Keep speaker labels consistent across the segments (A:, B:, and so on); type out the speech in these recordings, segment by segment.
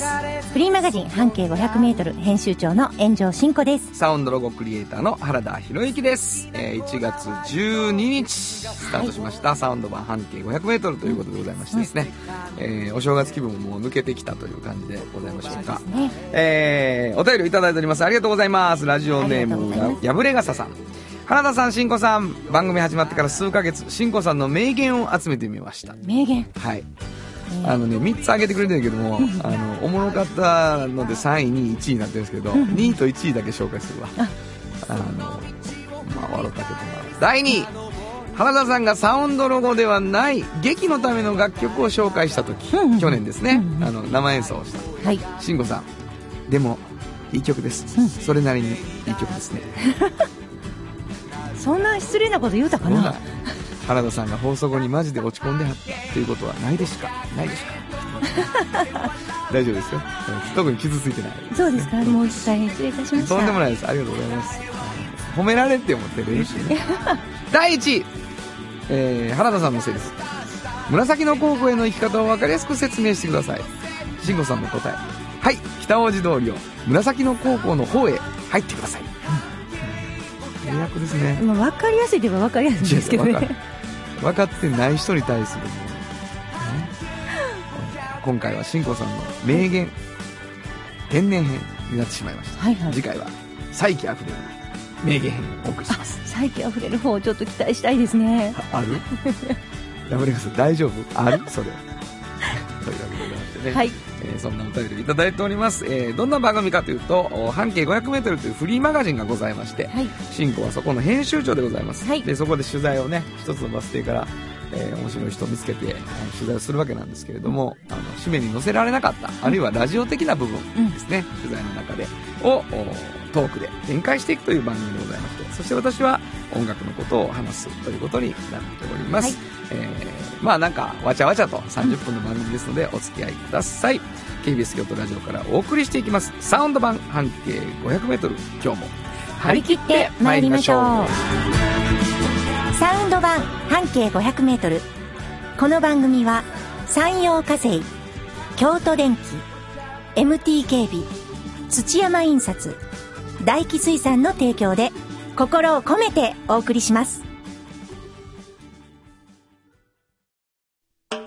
A: フリーマガジン半径500メートル編集長の炎上真子です。
B: サウンドロゴクリエイターの原田博之です、えー1月12日スタートしました、サウンド版半径 500m ということでございましてですね、えーお正月気分も抜けてきたという感じでございましょうか
A: ね。
B: えーお便りをいただいております。ありがとうございます。ラジオネームやぶれがささん。原田さん、しんこさん、番組始まってから数ヶ月、しんこさんの名言を集めてみました。
A: 名言。
B: はい。あのね、3つ挙げてくれてるけども、あの、おもろかったので3位、2位、1位になってるんですけど、2位と1位だけ紹介するわ。あの、まあ、笑ったけどな。第2位、原田さんがサウンドロゴではない劇のための楽曲を紹介した時、去年ですね、あの、生演奏をした。
A: はい。
B: 慎吾さん、でも、いい曲です。
A: うん
B: それなりにいい曲ですね。
A: そんな失礼なこと言うたか
B: な？
A: な
B: 原田さんが放送後にマジで落ち込んではったということはないでしか？ないでしか？大丈夫ですよ。うん特に傷ついてない。
A: そうですか？もう大変失礼いたしました。
B: とんでもないです。ありがとうございます。褒められても照れるしね。第1位、えー原田さんのせいです。紫の高校への生き方を分かりやすく説明してください。慎吾さんの答え。はい。北大路通りを紫の高校の方へ入ってください、迷惑ですね。
A: まあ、分かりやすいといえば分かりやすいんですけどね。
B: 分かってない人に対するね。今回は新子さんの名言天然編になってしまいました、
A: はいはい。
B: 次回は再起あふれる名言編をお送りします。
A: 再起溢れる方をちょっと期待したいですね。
B: あある？大丈夫？ある？それ。というわけでございましてね、
A: はい。
B: えーそんなお便りいただいております、えーどんな番組かというとお半径 500m というフリーマガジンがございまして、
A: はい。
B: 新子はそこの編集長でございます、
A: はい。
B: でそこで取材をね一つのバス停から、えー面白い人を見つけて取材をするわけなんですけれどもあの紙面に載せられなかったあるいはラジオ的な部分ですね、取材の中でをおトークで展開していくという番組でございましてそして私は音楽のことを話すということになっております、
A: はい
B: えーまあなんかわちゃわちゃと30分の番組ですのでお付き合いください KBS 京都ラジオからお送りしていきますサウンド版半径 500m 今日も張り切って参りましょう
A: サウンド版半径500メートル。この番組は山陽火星、京都電機、MT 警備、土山印刷、大気水産の提供で心を込めてお送りします。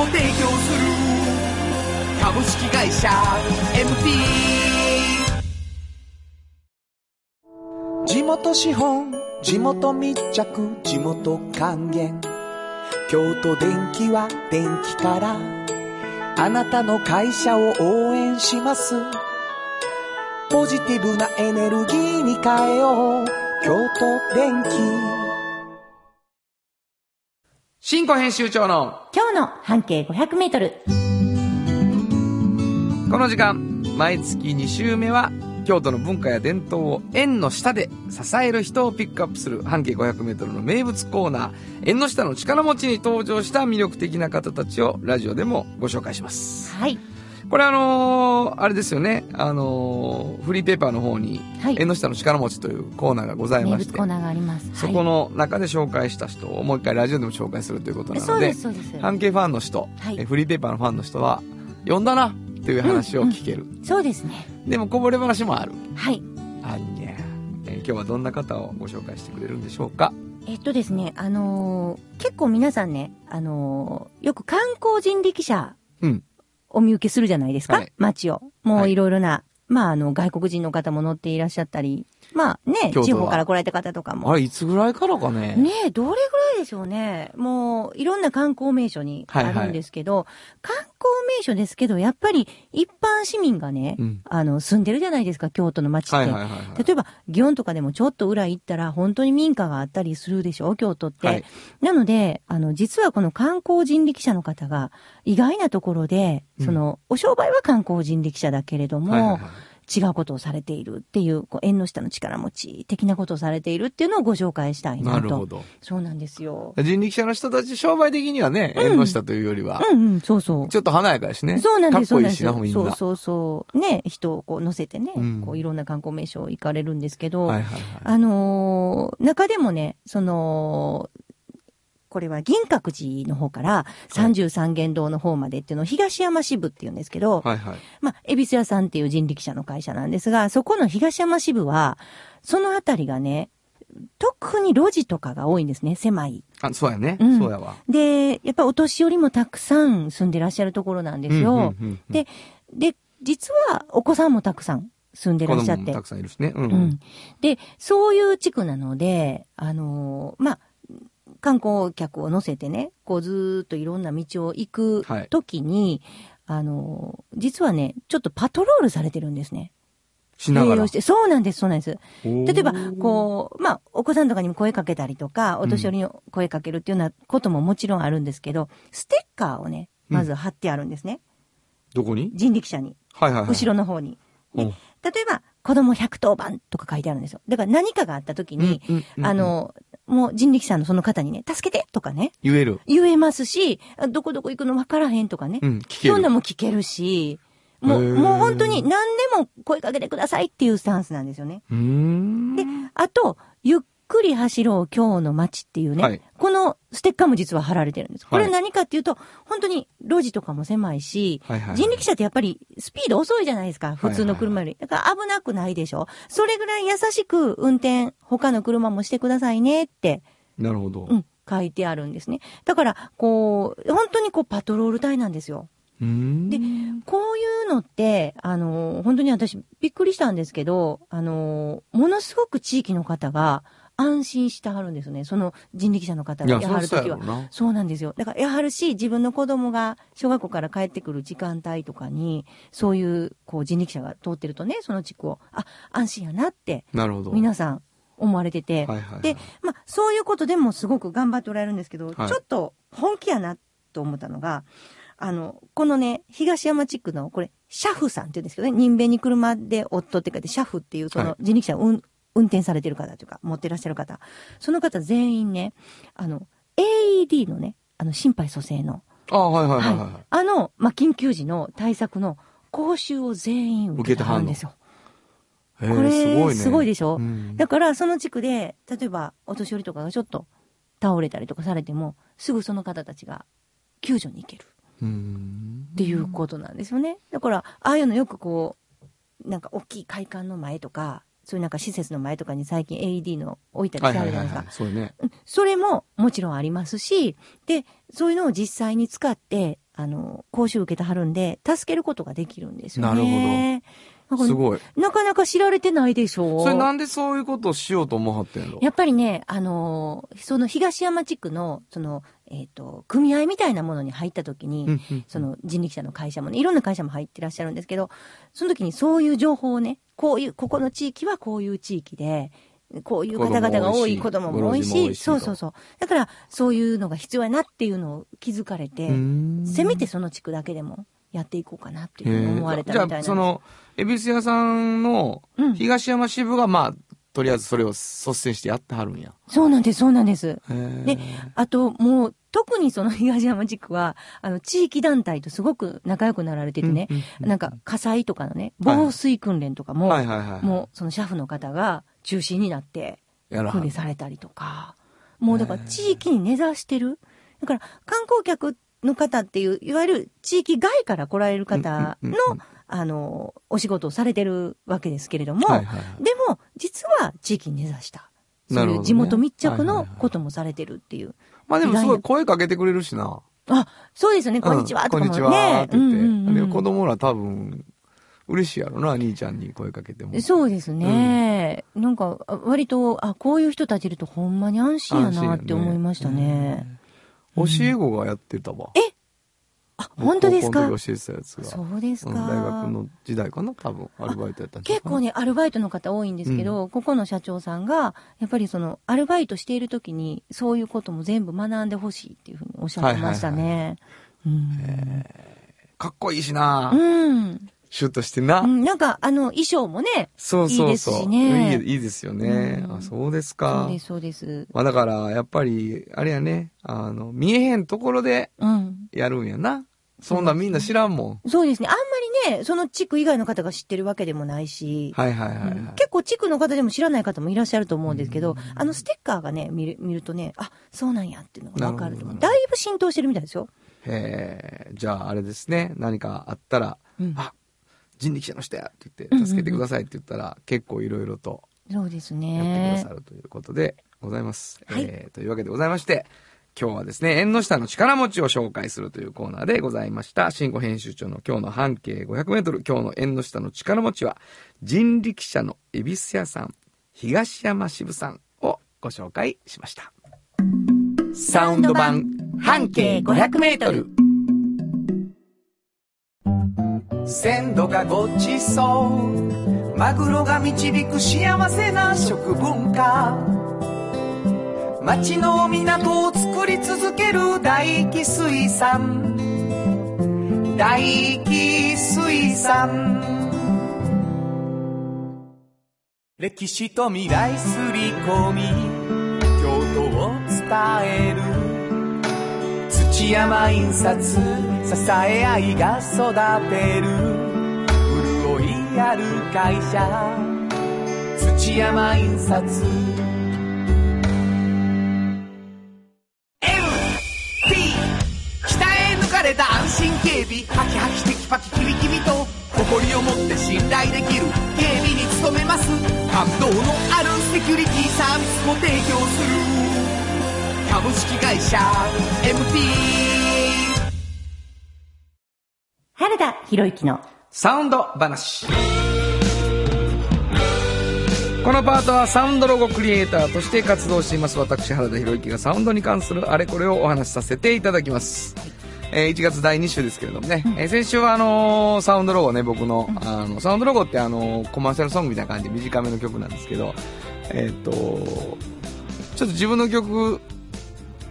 C: を提供する。株式会社 MT 地元資本地元密着地元還元。京都電気は電気からあなたの会社を応援します。ポジティブなエネルギーに変えよう。京都電気。
B: 新庫編集長の
A: 今日の半径500メートル。
B: この時間毎月2週目は京都の文化や伝統を縁の下で支える人をピックアップする半径 500m の名物コーナー縁の下の力持ちに登場した魅力的な方たちをラジオでもご紹介します
A: はい。
B: これあのーあれですよね。あのーフリーペーパーの方に
A: はい。
B: 縁の下の力持ちというコーナーがございまして。
A: コーナーがあります。
B: そこの中で紹介した人をもう一回ラジオでも紹介するということ
A: はい、
B: なので
A: そうです、そうです。
B: 半径ファンの人、
A: はい。
B: えフリーペーパーのファンの人は読んだなという話を聞ける、
A: そうですね。
B: でもこぼれ話もある。
A: はい。
B: あいね、えー今日はどんな方をご紹介してくれるんでしょうか？
A: えっとですね、あのー結構皆さんね、あのーよく観光人力車
B: うん
A: お見受けするじゃないですか、
B: はい。
A: 街を。も
B: はい。
A: ういろいろなまあ、あの、外国人の方も乗っていらっしゃったり、まあね地方から来られた方とかも。
B: あれ、いつぐらいからかね。
A: ねえ、どれぐらいでしょうね。もう、いろんな観光名所にあるんですけど、観光名所ですけど、やっぱり一般市民がね、
B: うん
A: あの、住んでるじゃないですか、京都の街って。
B: はいはいはいはい。
A: 例えば、祇園とかでもちょっと裏行ったら、本当に民家があったりするでしょ、京都って。
B: はい
A: なので、あの、実はこの観光人力車の方が、意外なところで、
B: うん
A: その、お商売は観光人力車だけれども、
B: はいはいはい
A: 違うことをされているっていう、こう縁の下の力持ち的なことをされているっていうのをご紹介したいなと。
B: なるほど。
A: そうなんですよ。
B: 人力車の人たち、商売的にはね、
A: うん
B: 縁の下というよりは、
A: うんうん、そうそう。
B: ちょっと華やかやしね。
A: そうなんです、そうなんです
B: かっこいいしな、みんな。
A: そうそうそう。ね、人をこう乗せてね、
B: うん
A: こういろんな観光名所行かれるんですけど、
B: はいはいはい。
A: あのー中でもね、その、これは銀閣寺の方から三十三間堂の方までっていうのを東山支部って言うんですけど、
B: はいはい。
A: まあ、恵比寿屋さんっていう人力車の会社なんですが、そこの東山支部は、そのあたりがね、特に路地とかが多いんですね、狭い。
B: あ、そうやね。
A: うん
B: そうやわ。
A: で、やっぱお年寄りもたくさん住んでらっしゃるところなんですよ。
B: うんうんうんうん
A: で、で、実はお子さんもたくさん住んでらっしゃって
B: 子供もた。くさんいるしね。う。
A: うんん。で、そういう地区なので、あのーまあ、観光客を乗せてね、こうずーっといろんな道を行く
B: はい
A: ときに、あのー実はね、ちょっとパトロールされてるんですね。
B: しながら。
A: そうなんです、そうなんです。
B: 例
A: 例えば、こう、まあ、お子さんとかにも声かけたりとか、お年寄りに声かけるっていうようなことももちろんあるんですけど、ステッカーをね、まず貼ってあるんですね。
B: どこに？
A: 人力車に。
B: はいはいはい。
A: 後ろの方に。例えば、子供110番とか書いてあるんですよ。だから何かがあった時に、
B: うんうんうん
A: あの、もう人力車のその方にね、助けてとかね、
B: 言える。
A: 言えますし、あどこどこ行くの分からへんとかね。
B: うん、聞ける。
A: そんなも聞けるし、もう、もう本当に何でも声かけてくださいっていうスタンスなんですよね。
B: うーん。
A: で、あと、ゆっくり走ろう今日の街っていうね、
B: はい
A: このステッカーも実は貼られてるんです。これ
B: はい
A: 何かっていうと、本当に路地とかも狭いし、
B: はいはいはい
A: 人力車ってやっぱりスピード遅いじゃないですか、普通の車より。だから危なくないでしょ。それぐらい優しく運転、他の車もしてくださいねって、
B: なるほど。
A: うん、書いてあるんですね。だから、こう、本当にこうパトロール隊なんですよ。でこういうのって、あの、本当に私びっくりしたんですけど、あの、ものすごく地域の方が安心してはるんですね。その人力車の方がやはるときは。そうなんですよ。だから、やはるし、自分の子供が小学校から帰ってくる時間帯とかに、そういう、こう、人力車が通ってるとね、その地区を、あ、安心やなって、
B: なるほど。
A: 皆さん思われてて、
B: はいはいはい
A: で、まあ、そういうことでもすごく頑張っておられるんですけど、
B: はい
A: ちょっと本気やなと思ったのが、あの、このね、東山地区の、これ、シャフさんって言うんですけどね、人弁に車で夫って書いて、シャフっていう、そ
B: はい
A: の人力車を運運転されてる方というか、持ってらっしゃる方、その方全員ね、あの、AED のね、あの、心肺蘇生の、
B: あはいはいはいは
A: はいあの、まあ、緊急時の対策の講習を全員受けてはるんですよ。これ
B: ーすごいね。
A: すごいでしょ？
B: うん
A: だから、その地区で、例えば、お年寄りとかがちょっと倒れたりとかされても、すぐその方たちが救助に行ける。っていうことなんですよね。だから、ああいうのよくこう、なんか大きい会館の前とか、そういうなんか施設の前とかに最近 AED の置いたり
B: はい
A: してあ。るじゃないですか。
B: そうね。
A: うんそれももちろんありますし、で、そういうのを実際に使って、あの、講習受けてはるんで、助けることができるんですよね。なるほど。
B: すごい。
A: なかなか知られてないでしょ
B: それなんでそういうことをしようと思わはってんの？
A: やっぱりね、あのーその東山地区の、その、えっ、と、組合みたいなものに入った時に、
B: うんうん
A: その人力車の会社もね、いろんな会社も入ってらっしゃるんですけど、その時にそういう情報をね、こういう、ここの地域はこういう地域で、こういう方々が多い、子
B: 子供
A: 供も多い
B: し
A: そうそうそう。だから、そういうのが必要やなっていうのを気づかれて、
B: うーん
A: せめてその地区だけでもやっていこうかなっていう
B: へ
A: ふうに思われ
B: ーじゃあ、
A: たみたいなんです。
B: その、恵比寿屋さんの
A: うん
B: 東山支部が、まあ、とりあえずそれを率先してやってはるんや。
A: そうなんです、そうなんです。で、あと、もう、特にその東山地区は、あの、地域団体とすごく仲良くなられててね、
B: うんうんうん
A: なんか、火災とかのね、
B: はい
A: 防水訓練とかも、
B: はいはいはい。
A: もう、その車夫の方が中心になって、訓練されたりとか、もうだから地域に根ざしてる。だから、観光客の方っていう、いわゆる地域外から来られる方の
B: うんうんうん、
A: あの、お仕事をされてるわけですけれども、
B: はいはいはい
A: でも、実は地域に根ざした。そういう地元密着の
B: はいはいはい
A: こともされてるっていう。
B: まあでもすごい声かけてくれるしな。
A: あ、そうですよね、こんにちは、とかもね。
B: うんこんにちはって言って。子供ら多分、嬉しいやろな、兄ちゃんに声かけても。
A: そうですね。なんか、あ割と、あ、こういう人たちいるとほんまに安心やなって思いましたね。
B: 教え子がやってたわ。
A: あ、本当ですか？
B: 教えてたやつが。
A: そうですか。
B: うん大学の時代かな多分、アルバイトやった
A: 結構ね、アルバイトの方多いんですけど、ここの社長さんが、やっぱりその、アルバイトしている時に、そういうことも全部学んでほしいっていうふうにおっしゃってましたね。
B: かっこいいしな、
A: うん。
B: シュッとしてな。
A: うん。なんか、あの、衣装もね、
B: そうそうそう。
A: いいですしね
B: いいいいですよね。
A: うん
B: あ、そうです
A: そ
B: か。
A: うです、そうです。
B: まあだから、やっぱり、あれやね、あの、見えへんところで
A: うん。
B: やるんやな。そんなんみんな知らんもん。
A: そうですね。あんまりね、その地区以外の方が知ってるわけでもないし、
B: はいはいはいはい。
A: うん結構地区の方でも知らない方もいらっしゃると思うんですけど、あのステッカーがね、見る見るとね、あ、そうなんやっていうのがわかると思う。
B: なるほど
A: だいぶ浸透してるみたいですよ。
B: へえ、じゃああれですね、何かあったら、
A: うん
B: あ、人力車の人やって言って、助けてくださいって言ったら、結構いろいろと
A: そうです
B: やってく
A: ね
B: ださ。るということでございます。
A: はい
B: えーというわけでございまして、今日はですね、縁の下の力持ちを紹介するというコーナーでございました。新語編集長の今日の半径500メートル、今日の縁の下の力持ちは、人力車の恵比寿屋さん、東山支部さんをご紹介しました。サウンド版半径500メートル。
C: 鮮度がごちそうマグロが導く幸せな食文化町の港を作り続ける大気水産。大気水産。歴史と未来すり込み京都を伝える。土山印刷支え合いが育てる。潤いある会社。土山印刷パキキビキビと誇りを持って信頼できる警備に努めます。感動のあるセキュリティサービスも提供する。株式会社 MT
A: 原田博之の
B: サウンド話。このパートはサウンドロゴクリエイターとして活動しています。私原田博之がサウンドに関するあれこれをお話しさせていただきます、えー1月第2週ですけれどもね、えー先週はあのーサウンドロゴね僕のあのサウンドロゴってあのーコマーシャルソングみたいな感じで短めの曲なんですけどえーっとちょっと自分の曲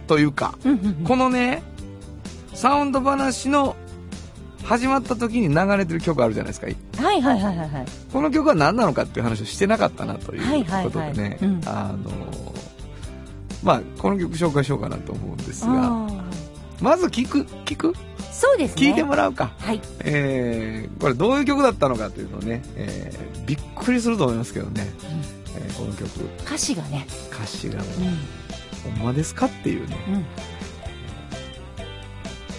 B: というか、このねサウンド話の始まった時に流れてる曲あるじゃないですか。
A: はいはいはいはいはい。
B: この曲は何なのかっていう話をしてなかったなということでね、
A: うん。
B: あのまあこの曲紹介しようかなと思うんですが
A: あ
B: まず聞く聞く？
A: ーそうですね。
B: 聞いてもらうか、
A: はい。
B: えー、これどういう曲だったのかというのをね、えー、びっくりすると思いますけどね、えーこの曲
A: 歌詞がね。
B: 歌詞がも
A: うん。
B: うほんまですかっていうね
A: うん。
B: 行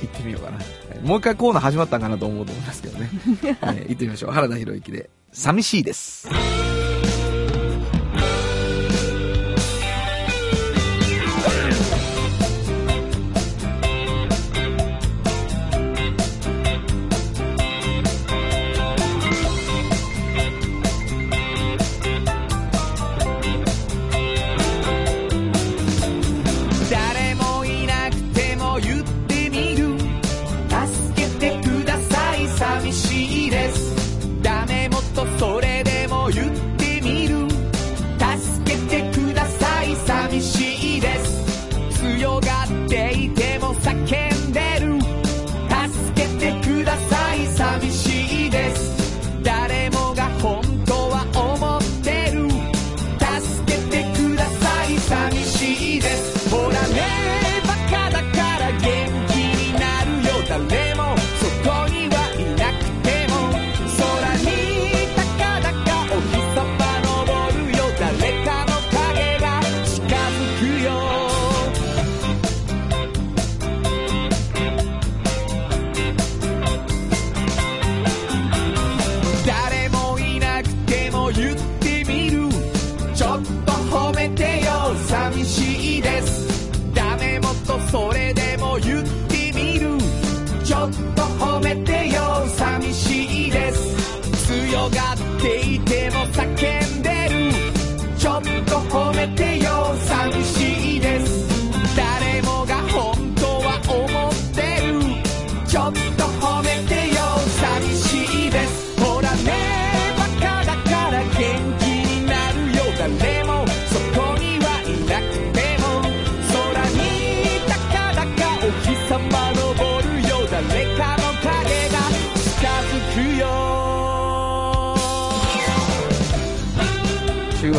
B: ってみようかな、えーもう一回コーナー始まったんかなと思うと思いますけどね、えー行ってみましょう原田博之で「寂しいです」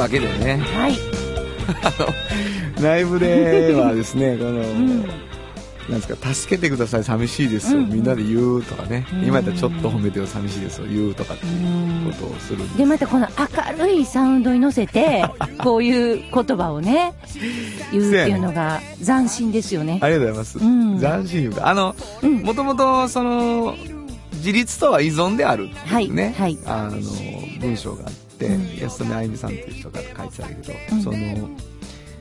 B: わけでね、
A: はい。
B: ライブではですね、この、
A: うん。
B: なんですか、助けてください、寂しいですを
A: うん
B: みんなで言うとかね、
A: うん
B: 今やったらちょっと褒めてよ、寂しいですを言うとかっていうことをするんで
A: で、またこの明るいサウンドに乗せて、こういう言葉をね、言うっていうのが斬新ですよね。
B: ありがとうございます。
A: うん
B: 斬新いうか、あの、
A: うん。
B: もともと、その、自立とは依存であるっていうね、
A: はい
B: あの、文章があって、
A: うん。
B: 安富あゆみさんっていう人が書いてたんだけど、
A: うん。
B: その、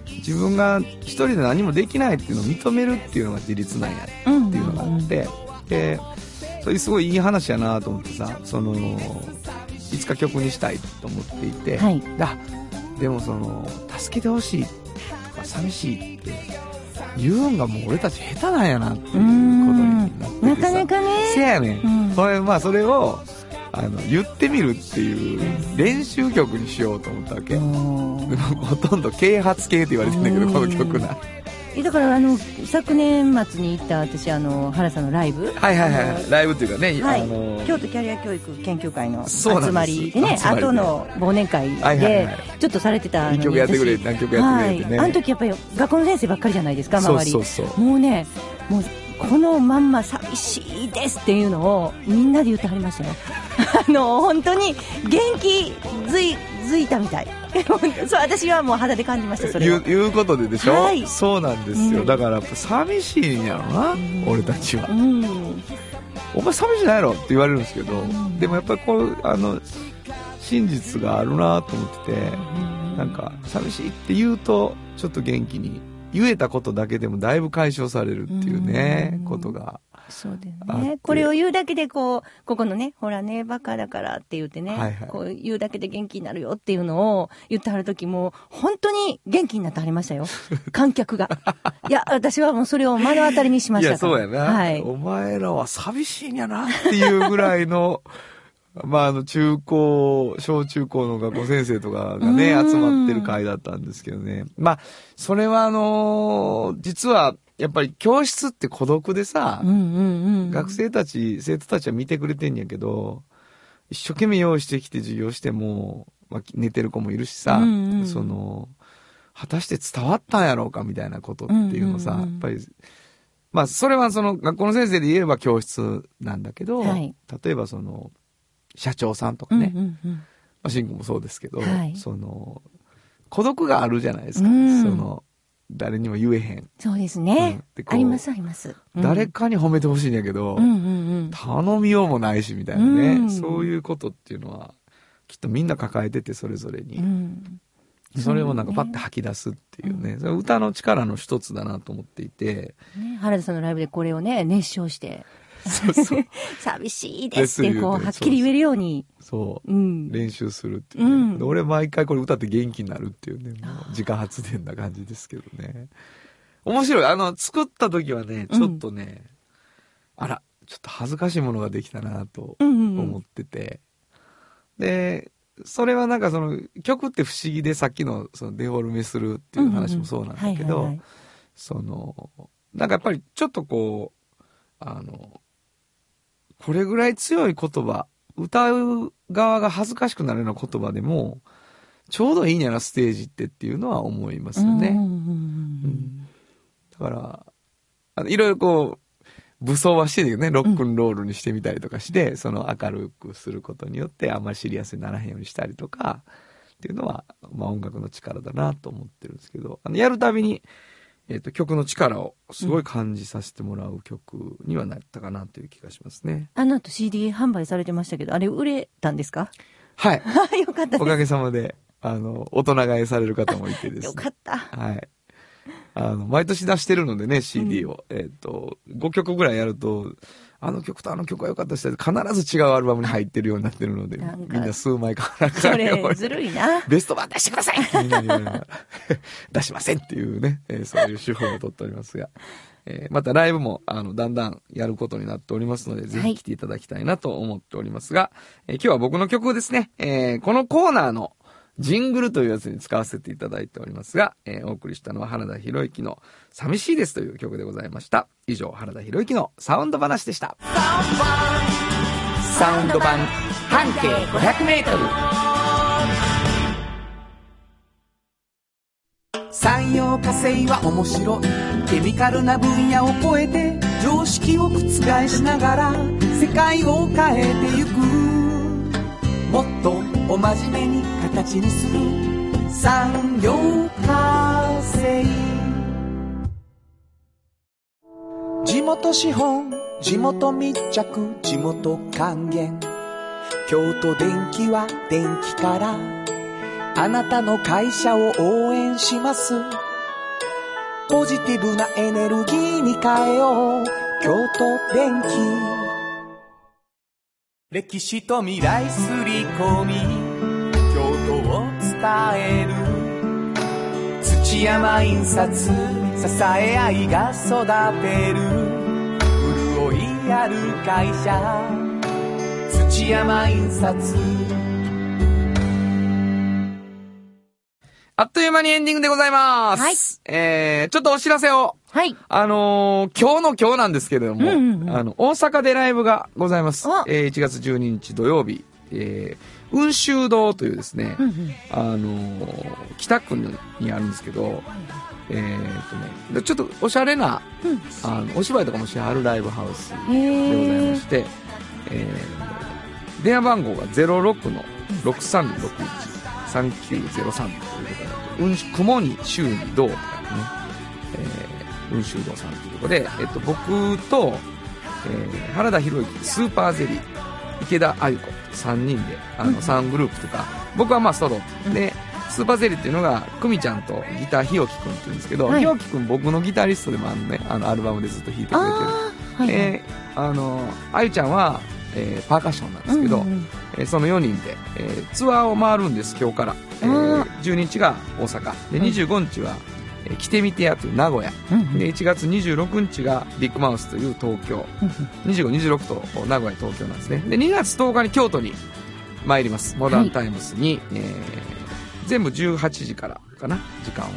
B: 自分が一人で何もできないっていうのを認めるっていうのが自立なんや
A: うん
B: っていうのがあって、で、それすごいいい話やなと思ってさ、その、いつか曲にしたいと思っていて、
A: はい。
B: あでもその助けてほしいとか寂しいって言うんがもう俺たち下手なんやなっていうことになっててさ。
A: なかなか
B: せ
A: ね。
B: やねん、
A: うん。
B: それまあそれをあの言ってみるっていう練習曲にしようと思ったわけ、ほとんど啓発系って言われてんだけど
A: うん。
B: この曲な。
A: えだからあの昨年末に行った私あの原さんのライブ。
B: はいはいはい。ライブっていうかね、
A: はい。
B: あの
A: 京都キャリア教育研究会の集まり。でね
B: 集まりで。
A: 後の忘年会
B: はいはい
A: で
B: はい。
A: ちょっとされてたのに
B: 一曲やってくれ
A: 私。
B: 何曲やってくれってね、
A: はい、あの時やっぱり学校の先生ばっかりじゃないですか周り
B: そうそう。そう
A: もうねもうこのまんま寂しいですっていうのをみんなで言ってはりましたよあの本当に元気づいづいたみたい。そう私はもう肌で感じましたそれを
B: いういうことででしょ、
A: はい。
B: そうなんですよ、
A: うん。
B: だからやっぱ寂しいんやろな、
A: ん
B: 俺たちは。
A: う、ん。
B: お前寂しないの？って言われるんですけど、
A: ん。
B: でもやっぱりこうあの真実があるなと思ってて、なんか寂しいって言うとちょっと元気に言えたことだけでもだいぶ解消されるっていうね、
A: うん。
B: ことが
A: そうだよね。これを言うだけで、こう、ここのね、ほらね、バカだからって言ってね、
B: はいはい
A: こう言うだけで元気になるよっていうのを言ってはる時も、本当に元気になってはりましたよ。観客が。いや、私はもうそれを目の当たりにしま
B: い
A: したから。
B: やそうやな、
A: はい。
B: お前らは寂しいんやなっていうぐらいの まああの中高小中高の学校先生とかがね
A: うん
B: 集まってる会だったんですけどねまあそれはあの実はやっぱり教室って孤独でさ、
A: うんうんうん。
B: 学生たち、生徒たちは見てくれてんやけど、一生懸命用意してきて授業しても、まあ、寝てる子もいるしさ、
A: うんうん
B: その、果たして伝わったんやろうかみたいなことっていうのさ、
A: うんうんうん
B: やっぱり、まあ、それはその学校の先生で言えば教室なんだけど、
A: はい
B: 例えばその、社長さんとか
A: うん
B: ね、ま
A: うんうん。
B: あ、シンクもそうですけど、
A: はい
B: その、孤独があるじゃないですか。
A: うん
B: その、誰にも言えへん。
A: そうです
B: うん
A: ね。
B: う
A: ありますあります。うん
B: 誰かに褒めてほしいんやけど、
A: うんうんうん。
B: 頼みようもないしみたいなね、
A: うん
B: そういうことっていうのはきっとみんな抱えててそれぞれに、
A: うん。
B: それをなんかパッて吐き出すっていうね、それは歌の力の一つだなと思っていて
A: ね、原田さんのライブでこれをね、熱唱して、
B: そうそう。
A: 寂しいですって、こう、はっきり言えるように。
B: そう
A: う。ん。
B: 練習するっていうね、
A: うん。
B: で俺毎回これ歌って元気になるっていうねもう自家発電な感じですけどね。面白い。あの作った時はねちょっとね、あらちょっと恥ずかしいものができたなと
A: うんうんうん。
B: 思ってて、でそれはなんかその曲って不思議でさっきのそのデフォルメするっていう話もそうなんだけ
A: はいはい
B: ど
A: はい。
B: そのなんかやっぱりちょっとこうあのこれぐらい強い言葉歌う側が恥ずかしくなるような言葉でもちょうどいいんやなステージってっていうのは思いますよね。
A: うんうんうん
B: うん。だから、あのいろいろこう、武装はしてるけどね、ロックンロールにしてみたりとかして、その明るくすることによってあんまりシリアスにならへんようにしたりとか、っていうのは、まあ音楽の力だなと思ってるんですけど、あのやるたびに、えっ、と、曲の力をすごい感じさせてもらう曲にはなったかなという気がしますね。
A: あの後 CD 販売されてましたけど、あれ売れたんですか？
B: はい。
A: あ よかったで
B: おかげさまで、あの、大人買いされる方もいてです
A: す。
B: ね。
A: よかった。
B: はい。あの、毎年出してるのでね、CD を。えっ、と、5曲ぐらいやると、あの曲とあの曲が良かったです必ず違うアルバムに入ってるようになってるので、
A: なんか
B: みんな数枚買わな
A: それ、ずるいな。
B: ベスト版出してくださいってみんなに言われながら 出しませんっていうね、えーそういう手法を取っておりますが、えーまたライブも、あの、だんだんやることになっておりますので、ぜひ来ていただきたいなと思っておりますが、えー今日は僕の曲をですね、えーこのコーナーのジングルというやつに使わせていただいておりますが、えーお送りしたのは原田博之の寂しいですという曲でございました。以上、原田博之のサウンド話でした。サウンド版半径500メートル。
C: 産業化成は面白いケミカルな分野を超えて常識を覆しながら世界を変えてゆくもっとお真面目に形にする産業化成。地元資本地元密着地元還元。京都電気は電気からあなたの会社を応援します。ポジティブなエネルギーに変えよう。京都電気。歴史と未来すり込み京都を伝える土山印刷支え合いが育てる潤いある会社土山印刷
B: あっという間にエンディングでございます。
A: はい
B: えー、ちょっとお知らせを。
A: はい。
B: あのー今日の今日なんですけれども、
A: うんうんうん。
B: あの、大阪でライブがございます。
A: お。
B: えー、1月12日土曜日、えー、雲州堂というですね、
A: うんうん。
B: あのー北区にあるんですけど、えーっとねで、ちょっとおしゃれな、
A: うん。
B: あの、お芝居とかもしはるライブハウス
A: へ
B: でござい
A: ー
B: まして、えー、電話番号が06の6361-3903ということで、うん、雲に週にどうとかね、えー、雲州堂さんというとことで、えっと、僕と、えー、原田博之、スーパーゼリー、池田あゆ子、3人で、あの、3グループとか、僕はまあソロ、で、スーパーゼリーっていうのが、久美ちゃんとギターひよきくんって言うんですけど、
A: はい
B: ひよきくん僕のギタリストでもあるね、あの、アルバムでずっと弾いてくれてる。
A: あ、はい、はい。
B: あの、あゆちゃんは、えーパーカッションなんですけど、
A: うんうん
B: えーその4人で、えーツアーを回るんです、今日から。えー、12日が大阪。で、25日は、えー来てみてやという名古屋。で、1月26日がビッグマウスという東京。25、26と名古屋、東京なんですね。で、2月10日に京都に参ります。モダンタイムスに、えー全部18時からかな、時間は。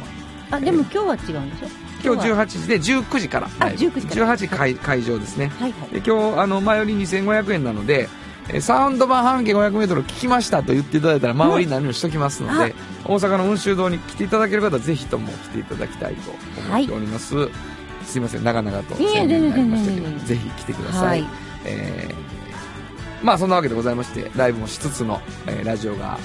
A: あ、でも今日は違うんでしょ？
B: 今日
A: は
B: 18時で19時から。
A: あ
B: ライブ
A: 19時から
B: 18時会会場ですね。
A: はいはい。
B: で今日あの前より2500円なので、えーサウンド版半径 500m 聞きましたと言っていただいたら周りに何をしときますので、大阪の雲州堂に来ていただける方はぜひとも来ていただきたいと思っております、すいません長々と
A: いえ
B: 宣伝になりましたけどぜひ来てください、
A: はい
B: えーまあそんなわけでございましてライブもしつつの、えーラジオが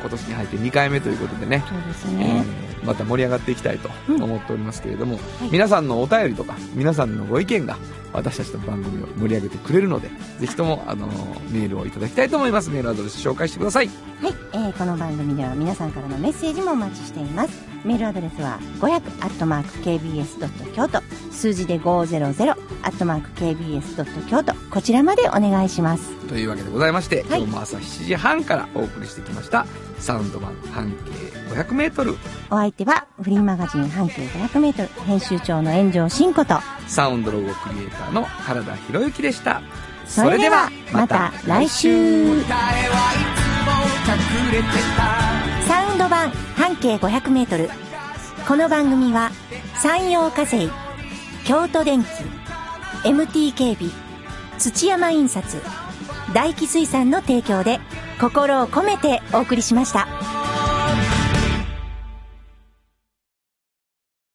B: 今年に入って2回目ということでね。
A: そうです
B: え
A: ね。
B: ーまた盛り上がっていきたいと思っておりますけれども、
A: い。
B: 皆さんのお便りとか皆さんのご意見が私たちの番組を盛り上げてくれるのでぜひとも、あのーメールをいただきたいと思います。メールアドレス紹介してください。
A: はい、えーこの番組では皆さんからのメッセージもお待ちしています。メールアドレスは500 kbs 京都。数字で500 kbs 京都。こちらまでお願いします。
B: というわけでございまして、
A: はい。
B: 今日も朝7時半からお送りしてきましたサウンド版半径 500m
A: お相手はフリーマガジン半径500メートル編集長の炎上真子と。
B: サウンドロゴクリエイターの原田博之でした。
A: それではまた来週。サウンド版半径500メートル。この番組は山陽火星京都電機 MT 警備土山印刷大気水産の提供で心を込めてお送りしました。